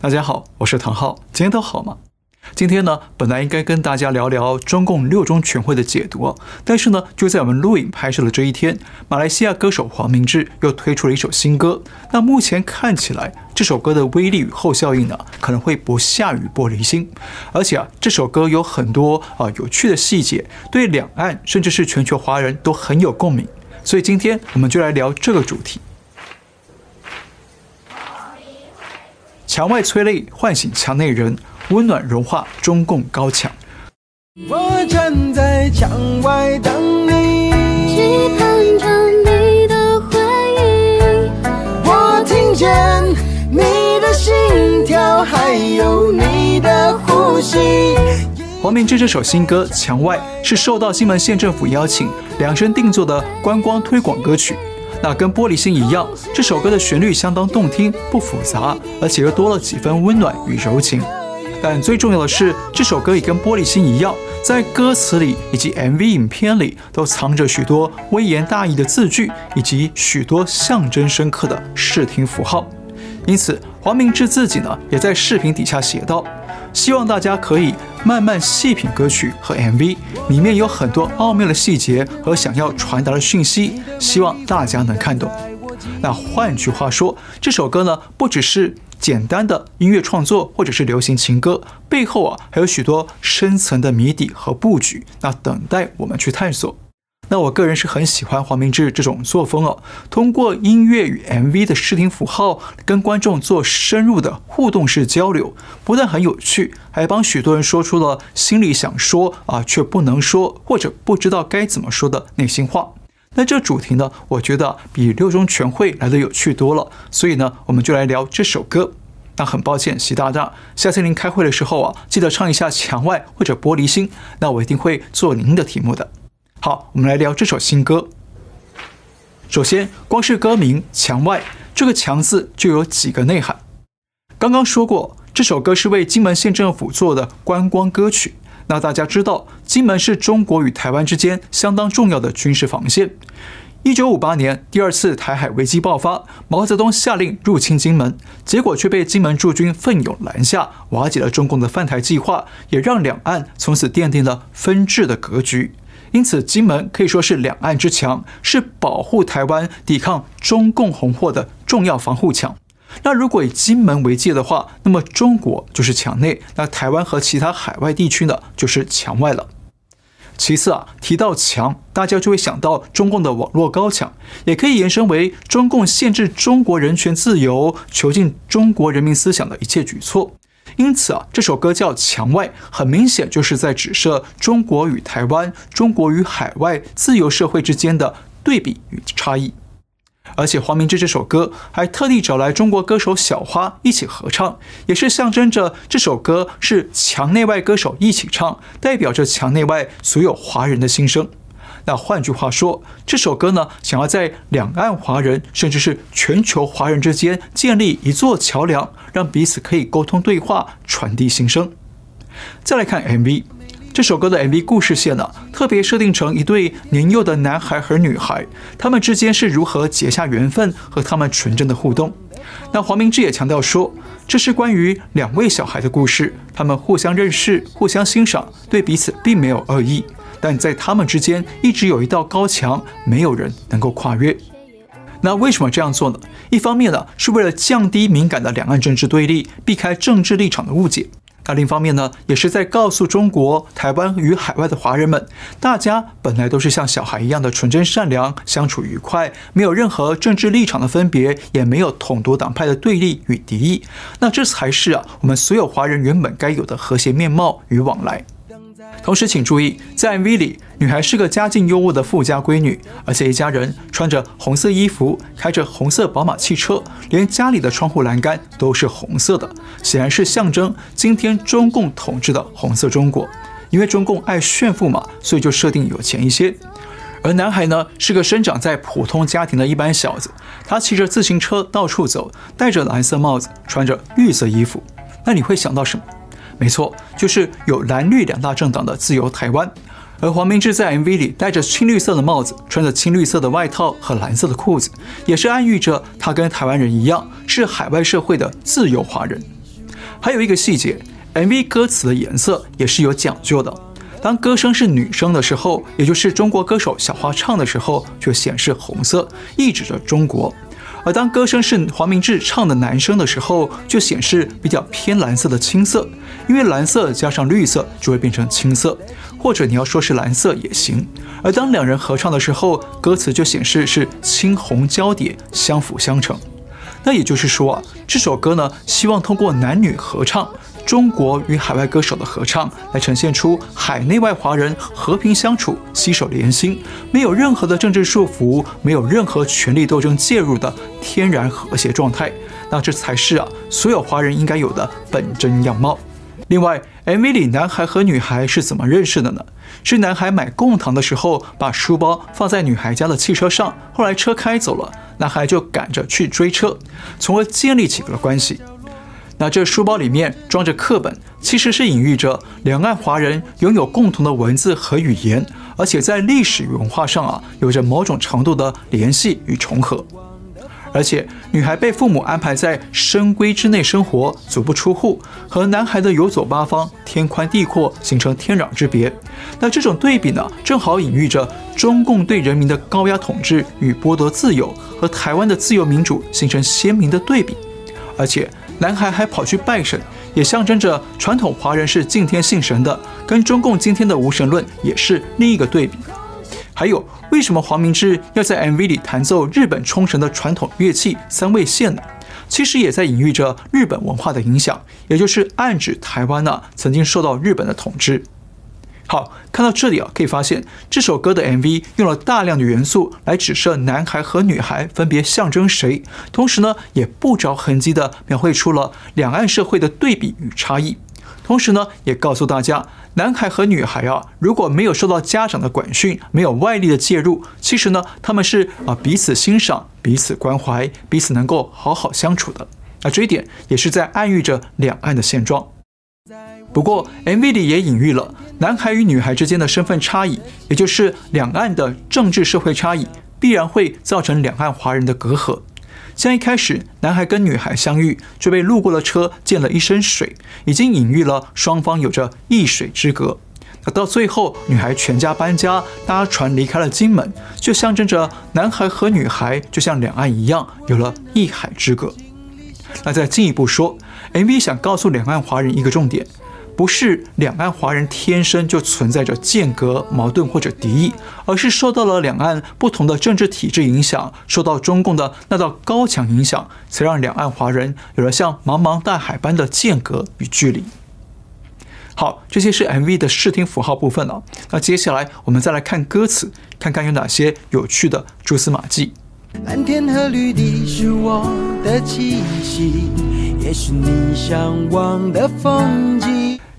大家好，我是唐浩，今天都好吗？今天呢，本来应该跟大家聊聊中共六中全会的解读，但是呢，就在我们录影拍摄的这一天，马来西亚歌手黄明志又推出了一首新歌。那目前看起来，这首歌的威力与后效应呢，可能会不下于玻璃心。而且啊，这首歌有很多啊有趣的细节，对两岸甚至是全球华人都很有共鸣。所以今天我们就来聊这个主题。墙外催泪唤醒墙内人，温暖融化中共高墙。我站在墙外等你，期盼着你的回应。我听见你的心跳，还有你的呼吸。黄明志这首新歌《墙外》是受到金门县政府邀请，量身定做的观光推广歌曲。那跟玻璃心一样，这首歌的旋律相当动听，不复杂，而且又多了几分温暖与柔情。但最重要的是，这首歌也跟玻璃心一样，在歌词里以及 MV 影片里都藏着许多微言大义的字句，以及许多象征深刻的视听符号。因此，黄明志自己呢，也在视频底下写道。希望大家可以慢慢细品歌曲和 MV，里面有很多奥妙的细节和想要传达的讯息，希望大家能看懂。那换句话说，这首歌呢，不只是简单的音乐创作或者是流行情歌，背后啊还有许多深层的谜底和布局，那等待我们去探索。那我个人是很喜欢黄明志这种作风哦，通过音乐与 MV 的视听符号，跟观众做深入的互动式交流，不但很有趣，还帮许多人说出了心里想说啊却不能说或者不知道该怎么说的内心话。那这主题呢，我觉得比六中全会来的有趣多了，所以呢，我们就来聊这首歌。那很抱歉，习大大，下次您开会的时候啊，记得唱一下《墙外》或者《玻璃心》，那我一定会做您的题目的。好，我们来聊这首新歌。首先，光是歌名《墙外》，这个“墙”字就有几个内涵。刚刚说过，这首歌是为金门县政府做的观光歌曲。那大家知道，金门是中国与台湾之间相当重要的军事防线。一九五八年，第二次台海危机爆发，毛泽东下令入侵金门，结果却被金门驻军奋勇拦下，瓦解了中共的犯台计划，也让两岸从此奠定了分治的格局。因此，金门可以说是两岸之墙，是保护台湾、抵抗中共红祸的重要防护墙。那如果以金门为界的话，那么中国就是墙内，那台湾和其他海外地区呢，就是墙外了。其次啊，提到墙，大家就会想到中共的网络高墙，也可以延伸为中共限制中国人权自由、囚禁中国人民思想的一切举措。因此啊，这首歌叫《墙外》，很明显就是在指涉中国与台湾、中国与海外自由社会之间的对比与差异。而且黄明志这首歌还特地找来中国歌手小花一起合唱，也是象征着这首歌是墙内外歌手一起唱，代表着墙内外所有华人的心声。那换句话说，这首歌呢，想要在两岸华人，甚至是全球华人之间建立一座桥梁，让彼此可以沟通对话，传递心声。再来看 MV，这首歌的 MV 故事线呢，特别设定成一对年幼的男孩和女孩，他们之间是如何结下缘分和他们纯真的互动。那黄明志也强调说，这是关于两位小孩的故事，他们互相认识，互相欣赏，对彼此并没有恶意。但在他们之间一直有一道高墙，没有人能够跨越。那为什么这样做呢？一方面呢，是为了降低敏感的两岸政治对立，避开政治立场的误解；那另一方面呢，也是在告诉中国台湾与海外的华人们，大家本来都是像小孩一样的纯真善良，相处愉快，没有任何政治立场的分别，也没有统独党派的对立与敌意。那这才是啊，我们所有华人原本该有的和谐面貌与往来。同时，请注意，在 MV 里，女孩是个家境优渥的富家闺女，而且一家人穿着红色衣服，开着红色宝马汽车，连家里的窗户栏杆都是红色的，显然是象征今天中共统治的红色中国。因为中共爱炫富嘛，所以就设定有钱一些。而男孩呢，是个生长在普通家庭的一般小子，他骑着自行车到处走，戴着蓝色帽子，穿着绿色衣服。那你会想到什么？没错，就是有蓝绿两大政党的自由台湾，而黄明志在 MV 里戴着青绿色的帽子，穿着青绿色的外套和蓝色的裤子，也是暗喻着他跟台湾人一样是海外社会的自由华人。还有一个细节，MV 歌词的颜色也是有讲究的。当歌声是女生的时候，也就是中国歌手小花唱的时候，就显示红色，意指着中国；而当歌声是黄明志唱的男声的时候，就显示比较偏蓝色的青色，因为蓝色加上绿色就会变成青色，或者你要说是蓝色也行。而当两人合唱的时候，歌词就显示是青红交叠，相辅相成。那也就是说啊，这首歌呢，希望通过男女合唱。中国与海外歌手的合唱，来呈现出海内外华人和平相处、携手连心，没有任何的政治束缚，没有任何权力斗争介入的天然和谐状态。那这才是啊，所有华人应该有的本真样貌。另外，MV 里男孩和女孩是怎么认识的呢？是男孩买贡糖的时候，把书包放在女孩家的汽车上，后来车开走了，男孩就赶着去追车，从而建立起了关系。那这书包里面装着课本，其实是隐喻着两岸华人拥有共同的文字和语言，而且在历史与文化上啊，有着某种程度的联系与重合。而且女孩被父母安排在深闺之内生活，足不出户，和男孩的游走八方、天宽地阔形成天壤之别。那这种对比呢，正好隐喻着中共对人民的高压统治与剥夺自由，和台湾的自由民主形成鲜明的对比，而且。男孩还跑去拜神，也象征着传统华人是敬天信神的，跟中共今天的无神论也是另一个对比。还有，为什么黄明志要在 MV 里弹奏日本冲绳的传统乐器三味线呢？其实也在隐喻着日本文化的影响，也就是暗指台湾呢曾经受到日本的统治。好，看到这里啊，可以发现这首歌的 MV 用了大量的元素来指涉男孩和女孩分别象征谁，同时呢，也不着痕迹地描绘出了两岸社会的对比与差异。同时呢，也告诉大家，男孩和女孩啊，如果没有受到家长的管训，没有外力的介入，其实呢，他们是啊彼此欣赏、彼此关怀、彼此能够好好相处的。啊，这一点也是在暗喻着两岸的现状。不过，MV 里也隐喻了男孩与女孩之间的身份差异，也就是两岸的政治社会差异，必然会造成两岸华人的隔阂。像一开始男孩跟女孩相遇，就被路过的车溅了一身水，已经隐喻了双方有着一水之隔。那到最后，女孩全家搬家，搭船离开了金门，就象征着男孩和女孩就像两岸一样，有了一海之隔。那再进一步说，MV 想告诉两岸华人一个重点。不是两岸华人天生就存在着间隔、矛盾或者敌意，而是受到了两岸不同的政治体制影响，受到中共的那道高墙影响，才让两岸华人有了像茫茫大海般的间隔与距离。好，这些是 MV 的视听符号部分了。那接下来我们再来看歌词，看看有哪些有趣的蛛丝马迹。蓝天和绿地是我的气息，也是你向往的风景。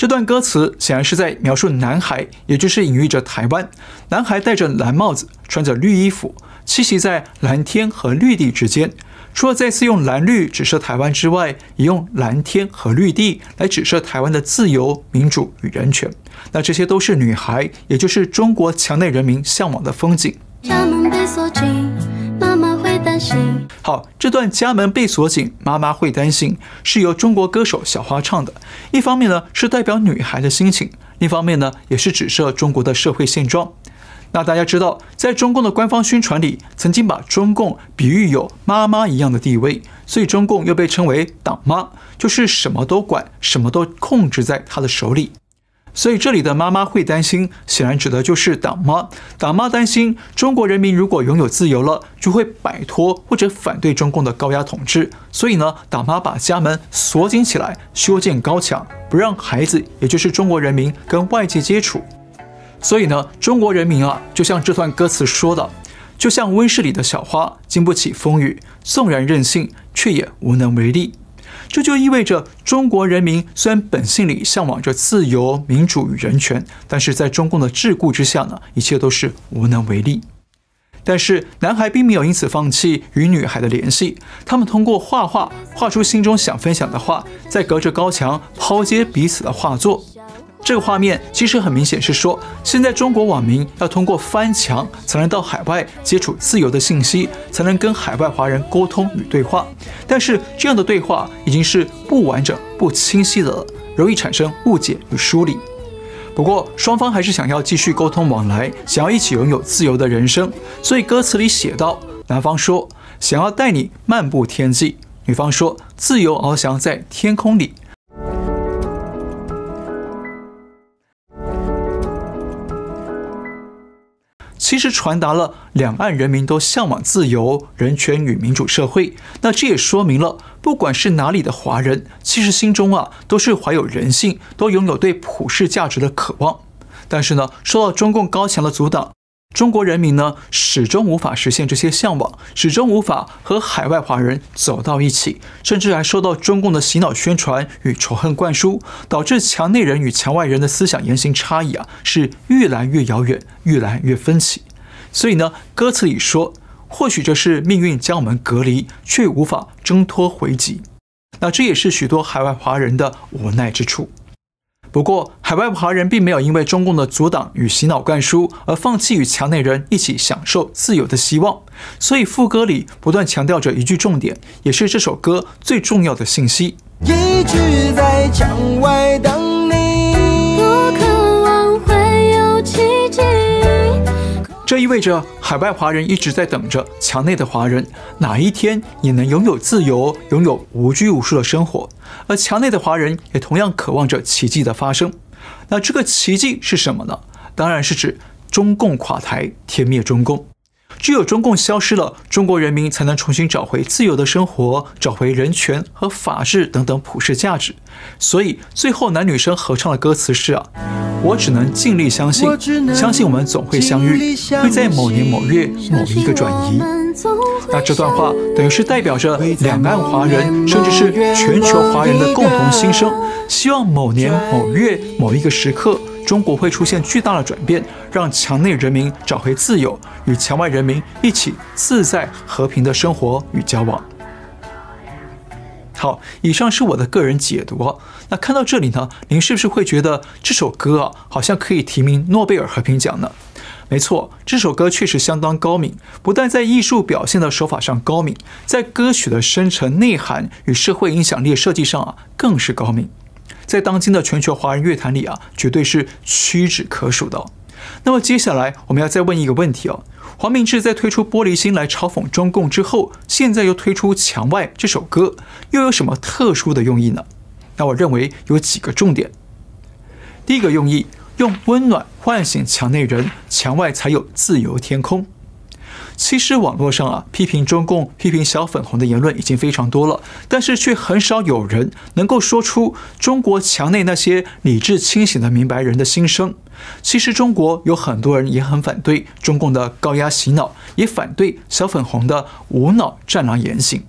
这段歌词显然是在描述男孩，也就是隐喻着台湾。男孩戴着蓝帽子，穿着绿衣服，栖息在蓝天和绿地之间。除了再次用蓝绿指涉台湾之外，也用蓝天和绿地来指涉台湾的自由、民主与人权。那这些都是女孩，也就是中国墙内人民向往的风景。家门被锁紧，心。好，这段家门被锁紧，妈妈会担心，是由中国歌手小花唱的。一方面呢，是代表女孩的心情；另一方面呢，也是指涉中国的社会现状。那大家知道，在中共的官方宣传里，曾经把中共比喻有妈妈一样的地位，所以中共又被称为党妈，就是什么都管，什么都控制在他的手里。所以这里的妈妈会担心，显然指的就是党妈。党妈担心中国人民如果拥有自由了，就会摆脱或者反对中共的高压统治。所以呢，党妈把家门锁紧起来，修建高墙，不让孩子，也就是中国人民跟外界接触。所以呢，中国人民啊，就像这段歌词说的，就像温室里的小花，经不起风雨，纵然任性，却也无能为力。这就意味着，中国人民虽然本性里向往着自由、民主与人权，但是在中共的桎梏之下呢，一切都是无能为力。但是男孩并没有因此放弃与女孩的联系，他们通过画画画出心中想分享的画，再隔着高墙抛接彼此的画作。这个画面其实很明显是说，现在中国网民要通过翻墙才能到海外接触自由的信息，才能跟海外华人沟通与对话。但是这样的对话已经是不完整、不清晰的了，容易产生误解与疏离。不过双方还是想要继续沟通往来，想要一起拥有自由的人生。所以歌词里写道：男方说想要带你漫步天际，女方说自由翱翔在天空里。实传达了两岸人民都向往自由、人权与民主社会。那这也说明了，不管是哪里的华人，其实心中啊都是怀有人性，都拥有对普世价值的渴望。但是呢，受到中共高墙的阻挡，中国人民呢始终无法实现这些向往，始终无法和海外华人走到一起，甚至还受到中共的洗脑宣传与仇恨灌输，导致墙内人与墙外人的思想言行差异啊是越来越遥远，越来越分歧。所以呢，歌词里说，或许这是命运将我们隔离，却无法挣脱回击。那这也是许多海外华人的无奈之处。不过，海外华人并没有因为中共的阻挡与洗脑灌输而放弃与墙内人一起享受自由的希望。所以副歌里不断强调着一句重点，也是这首歌最重要的信息：一直在墙外等这意味着海外华人一直在等着墙内的华人哪一天也能拥有自由，拥有无拘无束的生活。而墙内的华人也同样渴望着奇迹的发生。那这个奇迹是什么呢？当然是指中共垮台，天灭中共。只有中共消失了，中国人民才能重新找回自由的生活，找回人权和法治等等普世价值。所以最后男女生合唱的歌词是啊，我只能尽力相信，相信我们总会相遇，会在某年某月某一个转移。那这段话等于是代表着两岸华人，甚至是全球华人的共同心声，希望某年某月某一个时刻。中国会出现巨大的转变，让墙内人民找回自由，与墙外人民一起自在和平的生活与交往。好，以上是我的个人解读。那看到这里呢，您是不是会觉得这首歌啊，好像可以提名诺贝尔和平奖呢？没错，这首歌确实相当高明，不但在艺术表现的手法上高明，在歌曲的深层内涵与社会影响力设计上啊，更是高明。在当今的全球华人乐坛里啊，绝对是屈指可数的。那么接下来我们要再问一个问题哦：黄明志在推出《玻璃心》来嘲讽中共之后，现在又推出《墙外》这首歌，又有什么特殊的用意呢？那我认为有几个重点。第一个用意，用温暖唤醒墙内人，墙外才有自由天空。其实网络上啊，批评中共、批评小粉红的言论已经非常多了，但是却很少有人能够说出中国墙内那些理智清醒的明白人的心声。其实中国有很多人也很反对中共的高压洗脑，也反对小粉红的无脑战狼言行。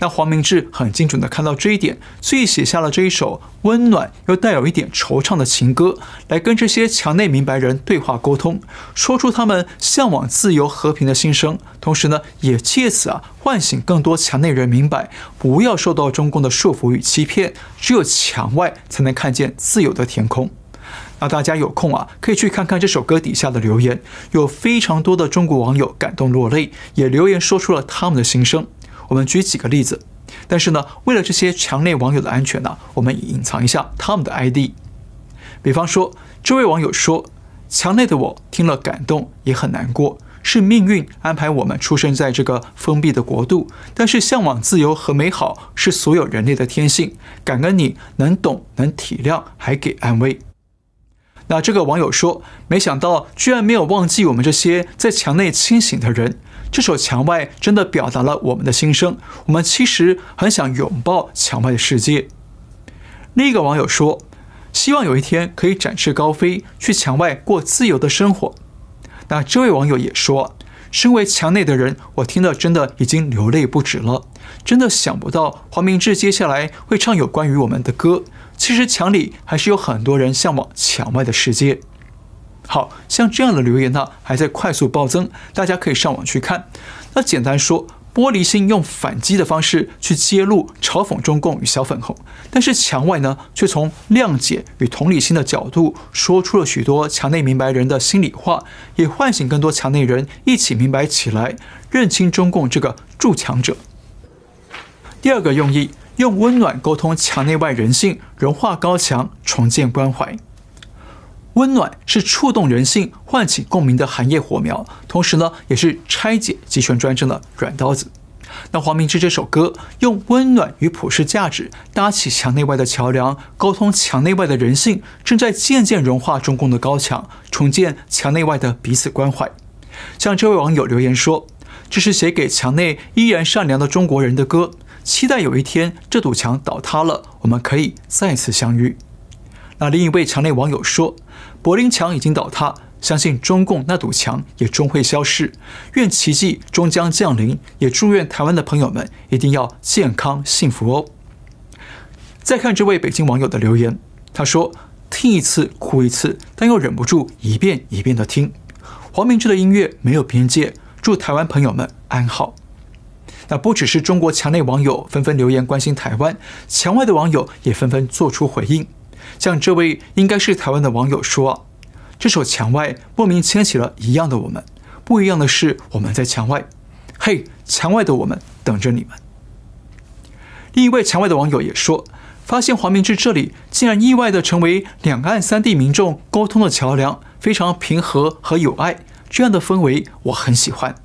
那黄明志很精准地看到这一点，所以写下了这一首温暖又带有一点惆怅的情歌，来跟这些墙内明白人对话沟通，说出他们向往自由和平的心声。同时呢，也借此啊唤醒更多墙内人明白，不要受到中共的束缚与欺骗，只有墙外才能看见自由的天空。那大家有空啊，可以去看看这首歌底下的留言，有非常多的中国网友感动落泪，也留言说出了他们的心声。我们举几个例子，但是呢，为了这些墙内网友的安全呢，我们隐藏一下他们的 ID。比方说，这位网友说：“墙内的我听了感动，也很难过，是命运安排我们出生在这个封闭的国度，但是向往自由和美好是所有人类的天性。感恩你能懂，能体谅，还给安慰。”那这个网友说：“没想到居然没有忘记我们这些在墙内清醒的人。”这首《墙外》真的表达了我们的心声。我们其实很想拥抱墙外的世界。另一个网友说：“希望有一天可以展翅高飞，去墙外过自由的生活。”那这位网友也说：“身为墙内的人，我听了真的已经流泪不止了。真的想不到黄明志接下来会唱有关于我们的歌。其实墙里还是有很多人向往墙外的世界。”好像这样的留言呢，还在快速暴增，大家可以上网去看。那简单说，《玻璃心用反击的方式去揭露、嘲讽中共与小粉红，但是墙外呢，却从谅解与同理心的角度，说出了许多墙内明白人的心里话，也唤醒更多墙内人一起明白起来，认清中共这个筑墙者。第二个用意，用温暖沟通墙内外人性，融化高墙，重建关怀。温暖是触动人性、唤起共鸣的寒夜火苗，同时呢，也是拆解集权专政的软刀子。那黄明志这首歌用温暖与普世价值搭起墙内外的桥梁，沟通墙内外的人性，正在渐渐融化中共的高墙，重建墙内外的彼此关怀。像这位网友留言说：“这是写给墙内依然善良的中国人的歌，期待有一天这堵墙倒塌了，我们可以再次相遇。”那另一位墙内网友说：“柏林墙已经倒塌，相信中共那堵墙也终会消失。愿奇迹终将降临，也祝愿台湾的朋友们一定要健康幸福哦。”再看这位北京网友的留言，他说：“听一次哭一次，但又忍不住一遍一遍的听。黄明志的音乐没有边界，祝台湾朋友们安好。”那不只是中国墙内网友纷纷留言关心台湾，墙外的网友也纷纷做出回应。像这位应该是台湾的网友说，这首《墙外》莫名牵起了一样的我们，不一样的是我们在墙外，嘿，墙外的我们等着你们。另一位墙外的网友也说，发现黄明志这里竟然意外的成为两岸三地民众沟通的桥梁，非常平和和友爱，这样的氛围我很喜欢。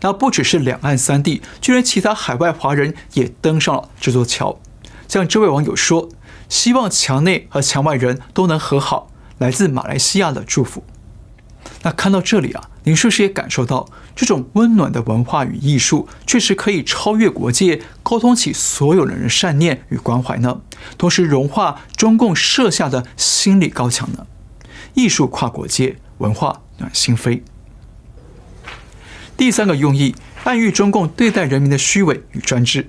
那不只是两岸三地，居然其他海外华人也登上了这座桥。像这位网友说。希望墙内和墙外人都能和好。来自马来西亚的祝福。那看到这里啊，您是不是也感受到这种温暖的文化与艺术，确实可以超越国界，沟通起所有人的善念与关怀呢？同时融化中共设下的心理高墙呢？艺术跨国界，文化暖心扉。第三个用意，暗喻中共对待人民的虚伪与专制。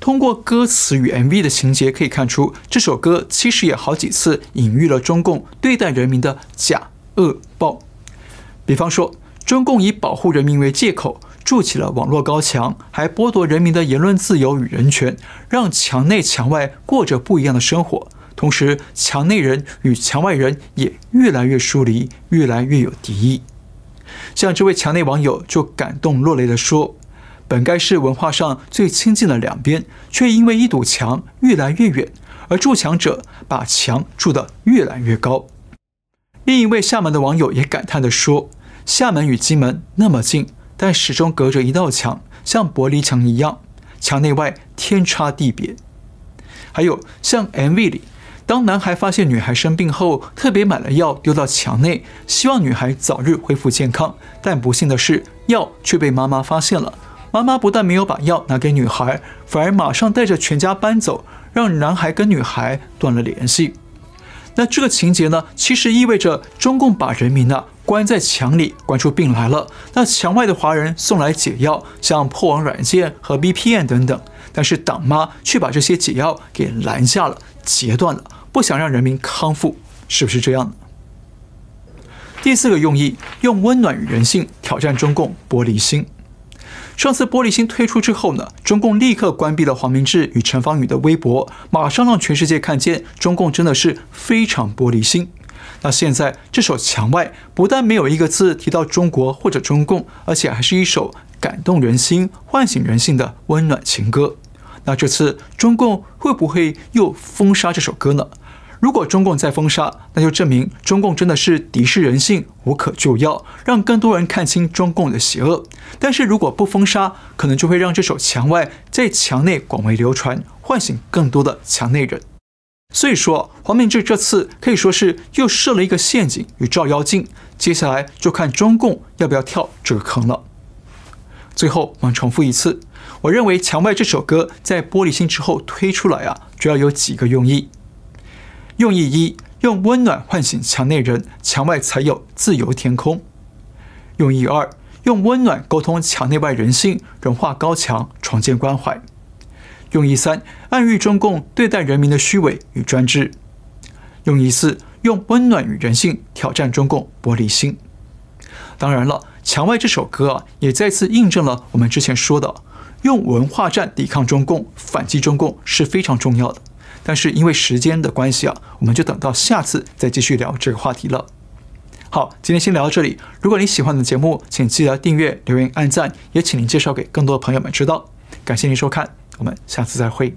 通过歌词与 MV 的情节可以看出，这首歌其实也好几次隐喻了中共对待人民的假恶暴。比方说，中共以保护人民为借口筑起了网络高墙，还剥夺人民的言论自由与人权，让墙内墙外过着不一样的生活。同时，墙内人与墙外人也越来越疏离，越来越有敌意。像这位墙内网友就感动落泪地说。本该是文化上最亲近的两边，却因为一堵墙越来越远，而筑墙者把墙筑得越来越高。另一位厦门的网友也感叹地说：“厦门与金门那么近，但始终隔着一道墙，像玻璃墙一样，墙内外天差地别。”还有像 MV 里，当男孩发现女孩生病后，特别买了药丢到墙内，希望女孩早日恢复健康，但不幸的是，药却被妈妈发现了。妈妈不但没有把药拿给女孩，反而马上带着全家搬走，让男孩跟女孩断了联系。那这个情节呢，其实意味着中共把人民呢关在墙里，关出病来了。那墙外的华人送来解药，像破网软件和 VPN 等等，但是党妈却把这些解药给拦下了，截断了，不想让人民康复，是不是这样呢？第四个用意，用温暖与人性挑战中共玻璃心。上次玻璃心推出之后呢，中共立刻关闭了黄明志与陈芳语的微博，马上让全世界看见中共真的是非常玻璃心。那现在这首《墙外》不但没有一个字提到中国或者中共，而且还是一首感动人心、唤醒人性的温暖情歌。那这次中共会不会又封杀这首歌呢？如果中共再封杀，那就证明中共真的是敌视人性，无可救药，让更多人看清中共的邪恶。但是如果不封杀，可能就会让这首《墙外》在墙内广为流传，唤醒更多的墙内人。所以说，黄明志这次可以说是又设了一个陷阱与照妖镜，接下来就看中共要不要跳这个坑了。最后，我们重复一次，我认为《墙外》这首歌在玻璃心之后推出来啊，主要有几个用意。用意一，用温暖唤醒墙内人，墙外才有自由天空。用意二，用温暖沟通墙内外人性，融化高墙，重建关怀。用意三，暗喻中共对待人民的虚伪与专制。用意四，用温暖与人性挑战中共玻璃心。当然了，墙外这首歌啊，也再次印证了我们之前说的，用文化战抵抗中共、反击中共是非常重要的。但是因为时间的关系啊，我们就等到下次再继续聊这个话题了。好，今天先聊到这里。如果你喜欢的节目，请记得订阅、留言、按赞，也请您介绍给更多的朋友们知道。感谢您收看，我们下次再会。